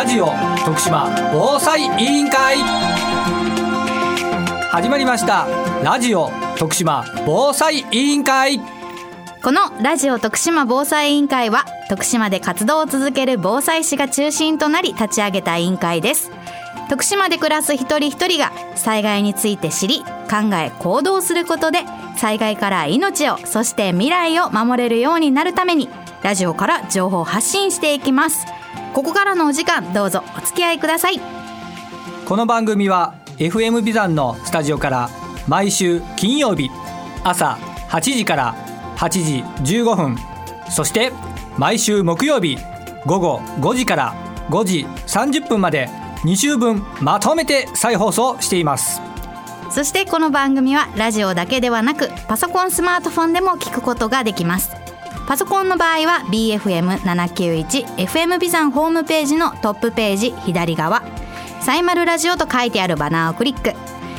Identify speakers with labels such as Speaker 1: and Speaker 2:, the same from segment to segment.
Speaker 1: ラジオ徳島防災委員会。始まりました。ラジオ徳島防災委員会。
Speaker 2: このラジオ徳島防災委員会は徳島で活動を続ける防災士が中心となり立ち上げた委員会です。徳島で暮らす一人一人が災害について知り考え行動することで災害から命をそして未来を守れるようになるためにラジオから情報を発信していきます。ここからのお時間どうぞお付き合いください。
Speaker 1: この番組は FM ビザンのスタジオから毎週金曜日朝8時から8時15分そして毎週木曜日午後5時から5時30分まで2週分まとめて再放送しています。
Speaker 2: そしてこの番組はラジオだけではなくパソコンスマートフォンでも聞くことができますパソコンの場合は BFM791FM ビザンホームページのトップページ左側。サイマルラジオと書いてあるバナーをクリック。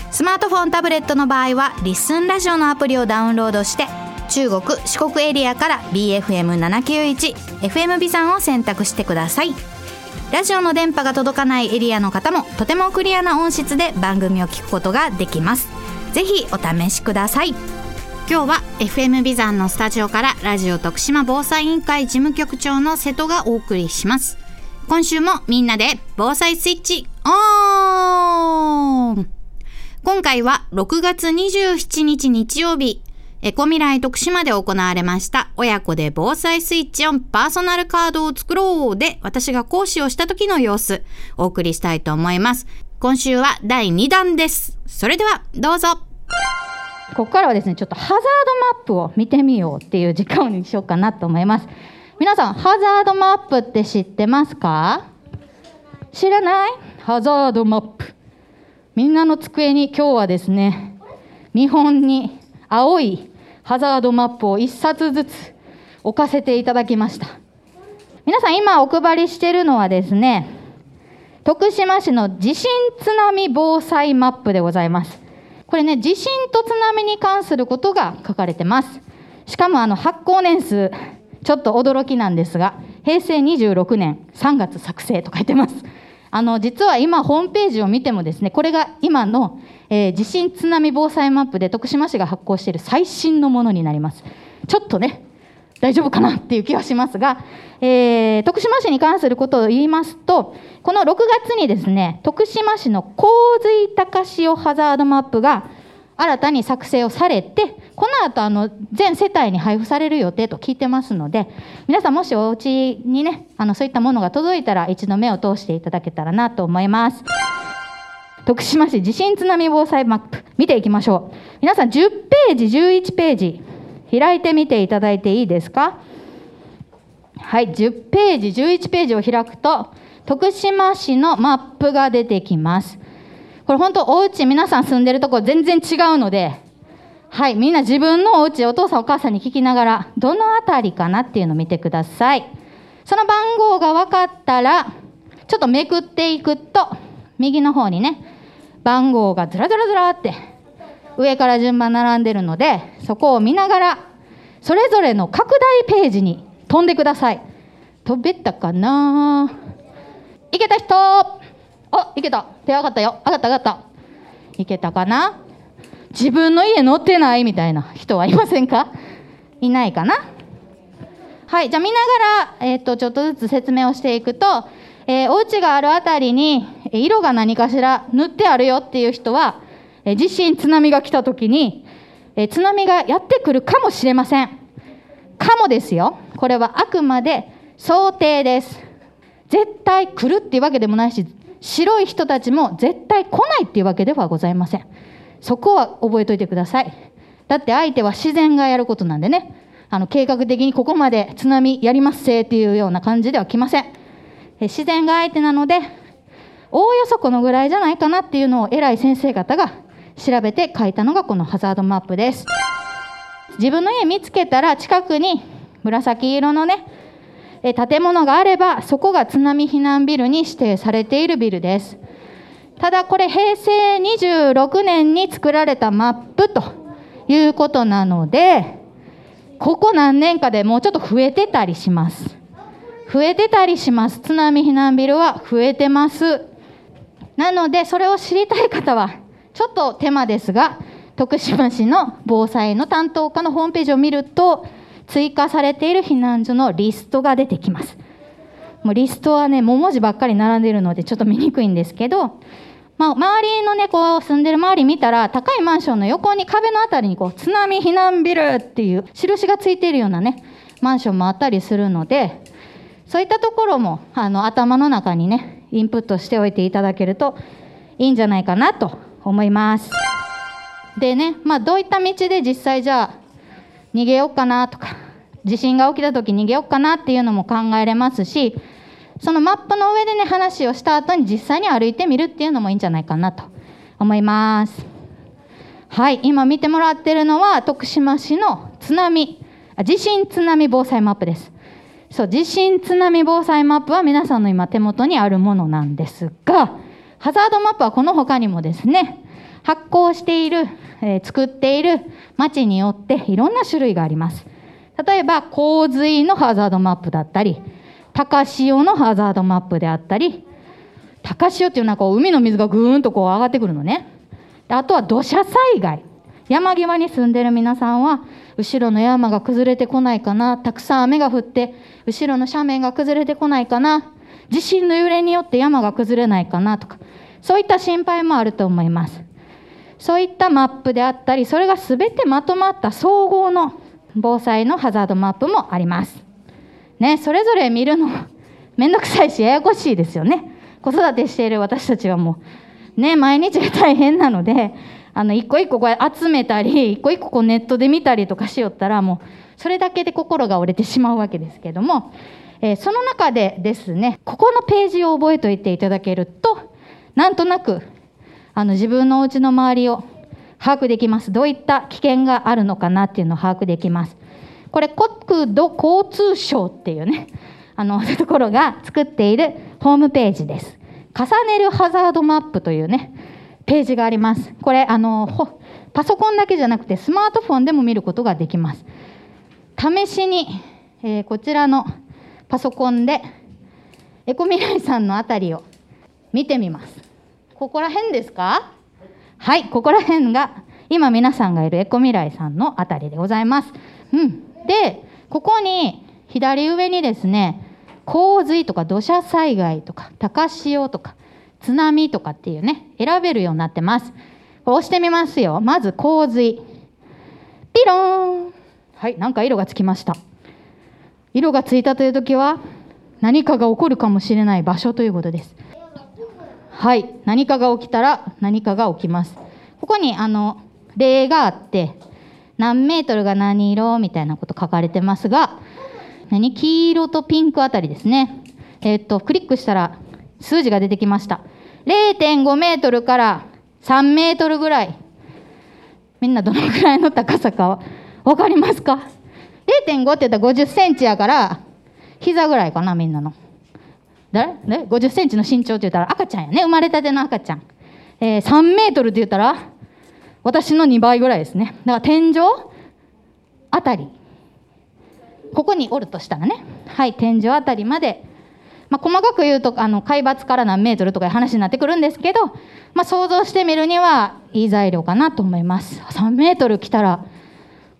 Speaker 2: スマートフォンタブレットの場合はリッスンラジオのアプリをダウンロードして中国四国エリアから BFM791FM ビザンを選択してください。ラジオの電波が届かないエリアの方もとてもクリアな音質で番組を聞くことができます。ぜひお試しください。今日は FM ビザンのスタジオからラジオ徳島防災委員会事務局長の瀬戸がお送りします今週もみんなで防災スイッチオン今回は6月27日日曜日エコ未来徳島で行われました親子で防災スイッチオンパーソナルカードを作ろうで私が講師をした時の様子お送りしたいと思います。今週は第2弾です。それではどうぞ。ここからはですね、ちょっとハザードマップを見てみようっていう時間にしようかなと思います。皆さん、ハザードマップって知ってますか？知らない？ハザードマップ。みんなの机に今日はですね、見本に青いハザードマップを1冊ずつ置かせていただきました皆さん今お配りしているのはですね徳島市の地震津波防災マップでございますこれね地震と津波に関することが書かれてますしかもあの発行年数ちょっと驚きなんですが平成26年3月作成と書いてますあの実は今ホームページを見てもですねこれが今のえー、地震津波防災マップで徳島市が発行している最新のものになります。ちょっとね、大丈夫かなっていう気はしますが、えー、徳島市に関することを言いますと、この6月にですね、徳島市の洪水高潮ハザードマップが新たに作成をされて、この後あの全世帯に配布される予定と聞いてますので、皆さんもしお家にね、あのそういったものが届いたら一度目を通していただけたらなと思います。徳島市地震津波防災マップ見ていきましょう皆さん10ページ11ページ開いてみていただいていいですか？はい10ページ11ページを開くと徳島市のマップが出てきます。これ本当お家皆さん住んでるとこ全然違うのではいみんな自分のお家お父さんお母さんに聞きながらどの辺りかなっていうのを見てください。その番号が分かったらちょっとめくっていくと右の方にね番号がずらずらずらって上から順番並んでるのでそこを見ながらそれぞれの拡大ページに飛んでください。飛べたかな？いけた人！あいけた。手上がったよ。上がった上がった。いけたかな？自分の家乗ってない？みたいな。人はいませんか？いないかな？はいじゃあ見ながら、えーと、とちょっとずつ説明をしていくとえー、お家があるあたりに色が何かしら塗ってあるよっていう人は、え、地震津波が来た時に、え、津波がやってくるかもしれません。かもですよ。これはあくまで想定です。絶対来るっていうわけでもないし白い人たちも絶対来ないっていうわけではございません。そこは覚えておいてください。だって相手は自然がやることなんでね。あの計画的にここまで津波やりますせっていうような感じでは来ません。自然が相手なのでおおよそこのぐらいじゃないかなっていうのを偉い先生方が調べて書いたのがこのハザードマップです。自分の家見つけたら近くに紫色のね建物があればそこが津波避難ビルに指定されているビルです。ただこれ平成26年に作られたマップということなのでここ何年かでもうちょっと増えてたりします。増えてたりします。津波避難ビルは増えてます。なのでそれを知りたい方はちょっと手間ですが徳島市の防災の担当課のホームページを見ると追加されている避難所のリストが出てきます。もうリストはねもう文字ばっかり並んでるのでちょっと見にくいんですけど、まあ、周りのねこう住んでる周り見たら高いマンションの横に壁のあたりにこう津波避難ビルっていう印がついているようなねマンションもあったりするのでそういったところもあの頭の中にねインプットしておいていただけるといいんじゃないかなと思います。でね、まあ、どういった道で実際じゃあ逃げようかなとか地震が起きた時逃げようかなっていうのも考えれますしそのマップの上でね話をした後に実際に歩いてみるっていうのもいいんじゃないかなと思います。はい、今見てもらってるのは徳島市の津波地震津波防災マップです。そう地震津波防災マップは皆さんの今手元にあるものなんですがハザードマップはこの他にもですね発行している、えー、作っている町によっていろんな種類があります。例えば洪水のハザードマップだったり高潮のハザードマップであったり高潮っていうのはこう海の水がぐーんとこう上がってくるのね。あとは土砂災害。山際に住んでる皆さんは後ろの山が崩れてこないかな。たくさん雨が降って後ろの斜面が崩れてこないかな。地震の揺れによって山が崩れないかなとかそういった心配もあると思います。そういったマップであったりそれが全てまとまった総合の防災のハザードマップもあります。ねそれぞれ見るの めんどくさいしややこしいですよね。子育てしている私たちはもう。ね毎日が大変なのであの一個一個これ集めたり一個一個こうネットで見たりとかしよったらもうそれだけで心が折れてしまうわけですけども、えー、その中でですねここのページを覚えておいていただけるとなんとなくあの自分のお家の周りを把握できますどういった危険があるのかなっていうのを把握できますこれ国土交通省っていうねあの ところが作っているホームページです重ねるハザードマップというねページがあります。これあのパソコンだけじゃなくてスマートフォンでも見ることができます。試しに、えー、こちらのパソコンでエコミライさんのあたりを見てみます。ここら辺ですか？はい、ここら辺が今皆さんがいるエコミライさんのあたりでございます。うん、で、ここに左上にですね、洪水とか土砂災害とか高潮とか津波とかっていうね、選べるようになってます。押してみますよ。まず洪水。ピローン。はい、なんか色がつきました。色がついたという時は、何かが起こるかもしれない場所ということです。はい、何かが起きたら何かが起きます。ここにあの例があって、何メートルが何色みたいなこと書かれてますが、何黄色とピンクあたりですね。えっ、と、クリックしたら数字が出てきました。0.5メートルから3メートルぐらい。みんなどのぐらいの高さか分かりますか ?0.5 って言ったら50センチやから、膝ぐらいかな、みんなの。誰ね ?50 センチの身長って言ったら赤ちゃんやね。生まれたての赤ちゃん。えー、3メートルって言ったら、私の2倍ぐらいですね。だから天井あたり。ここにおるとしたらね。はい、天井あたりまでまあ、細かく言うとあの海抜から何メートルとかいう話になってくるんですけど、まあ、想像してみるにはいい材料かなと思います3メートル来たら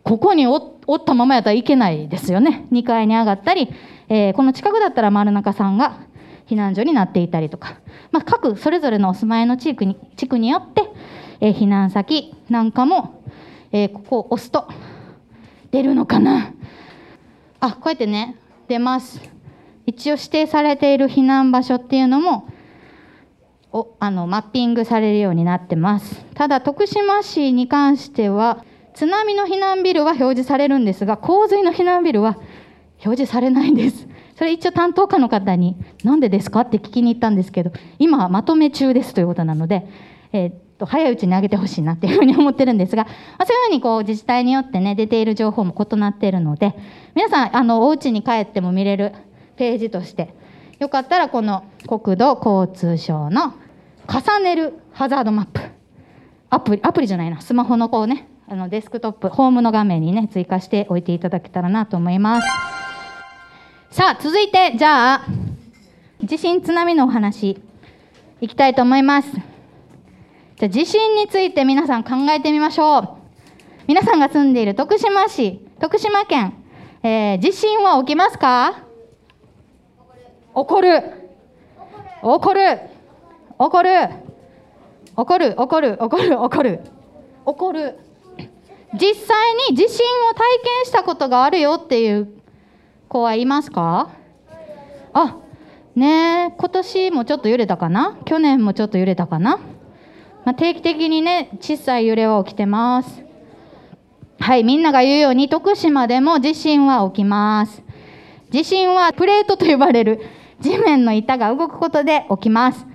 Speaker 2: ここにおったままやったらいけないですよね2階に上がったり、えー、この近くだったら丸中さんが避難所になっていたりとか、まあ、各それぞれのお住まいの地区に地区によって、えー、避難先なんかも、えー、ここを押すと出るのかな。あこうやってね出ます。一応指定されている避難場所っていうのもおあのマッピングされるようになってます。ただ徳島市に関しては津波の避難ビルは表示されるんですが洪水の避難ビルは表示されないんです。それ一応担当課の方に何でですか？って聞きに行ったんですけど今はまとめ中ですということなので、えー、っと早いうちに上げてほしいなっていうふうに思ってるんですが、まあ、そういうふうにこう自治体によってね出ている情報も異なっているので皆さんあのお家に帰っても見れるページとしてよかったらこの国土交通省の重ねるハザードマップアプリアプリじゃないなスマホのこうねあのデスクトップホームの画面にね追加しておいていただけたらなと思います。さあ続いてじゃあ地震津波のお話いきたいと思います。じゃあ地震について皆さん考えてみましょう。皆さんが住んでいる徳島市徳島県、えー、地震は起きますか？起こる。起こる。起こる。起こる。起こる。起こる。起こる。起こる。実際に地震を体験したことがあるよっていう子はいますか？あね今年もちょっと揺れたかな？去年もちょっと揺れたかな、まあ、定期的にね小さい揺れは起きてます。はいみんなが言うように徳島でも地震は起きます。地震はプレートと呼ばれる 地面の板が動くことで起きます。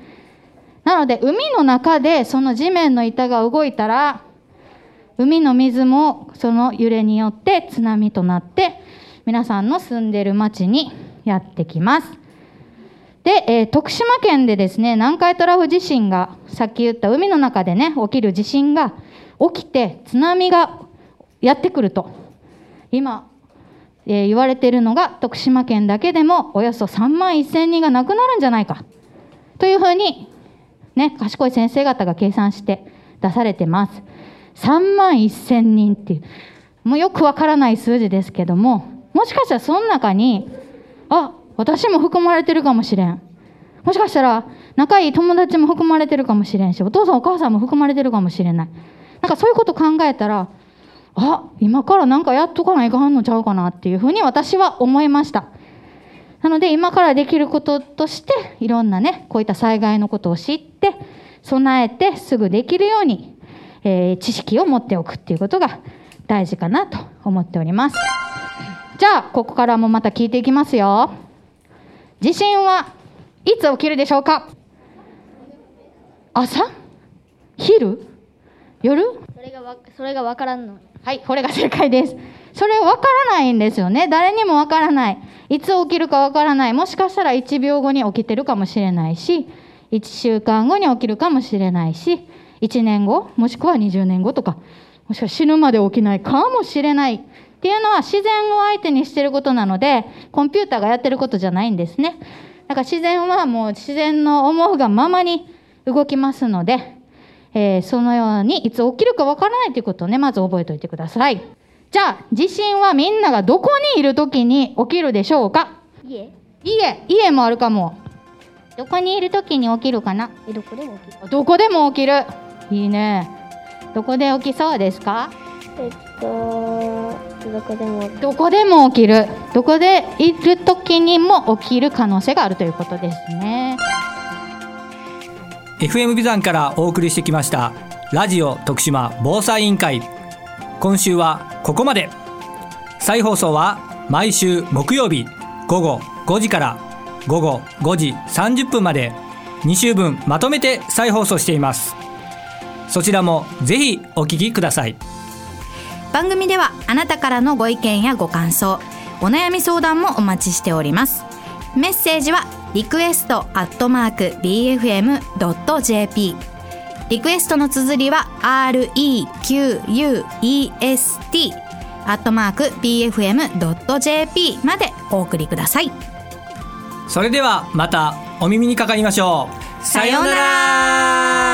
Speaker 2: なので海の中でその地面の板が動いたら海の水もその揺れによって津波となって皆さんの住んでる町にやってきます。で、えー、徳島県でですね南海トラフ地震がさっき言った海の中でね起きる地震が起きて津波がやってくると今、えー、言われているのが徳島県だけでもおよそ3万1000人が亡くなるんじゃないかというふうにね賢い先生方が計算して出されてます。3万1000人っていうもうよくわからない数字ですけどももしかしたらその中にあ私も含まれてるかもしれん。もしかしたら仲いい友達も含まれてるかもしれんしお父さんお母さんも含まれてるかもしれない。なんかそういうこと考えたらあ今からなんかやっとかないかんのちゃうかなっていうふうに私は思いました。なので今からできることとしていろんなねこういった災害のことを知って備えてすぐできるようにえー、知識を持っておくっていうことが大事かなと思っております。じゃあここからもまた聞いていきますよ。地震はいつ起きるでしょうか？朝？昼？夜？
Speaker 3: それがわそれが分からんの。
Speaker 2: はいこれが正解です。それ分からないんですよね。誰にも分からない。いつ起きるか分からない。もしかしたら1秒後に起きてるかもしれないし1週間後に起きるかもしれないし1年後？もしくは20年後とか。もしくは死ぬまで起きないかもしれないっていうのは自然を相手にしてることなのでコンピューターがやってることじゃないんですね。だから自然はもう自然の思うがままに動きますので、えー、そのようにいつ起きるかわからないということをねまず覚えておいてください。じゃあ地震はみんながどこにいる時に起きるでしょうか？
Speaker 3: 家。
Speaker 2: 家。家もあるかも。どこにいる時に起きるかな？
Speaker 3: どこでも起きる。
Speaker 2: どこでも起きる。いいね。どこで起きそうですか？
Speaker 3: えっとどこでも
Speaker 2: どこでも起きる。どこでいる時にも起きる可能性があるということですね。
Speaker 1: FM ビザンからお送りしてきましたラジオ徳島防災委員会。今週はここまで。再放送は毎週木曜日午後5時から午後5時30分まで。2週分まとめて再放送しています。そちらもぜひお聞きください
Speaker 2: 番組ではあなたからのご意見やご感想お悩み相談もお待ちしております。メッセージはリクエストアットマーク BFM.jp リクエストの綴りは REQUEST アットマーク BFM.jp までお送りください。
Speaker 1: それではまたお耳にかかりましょう。さようなら。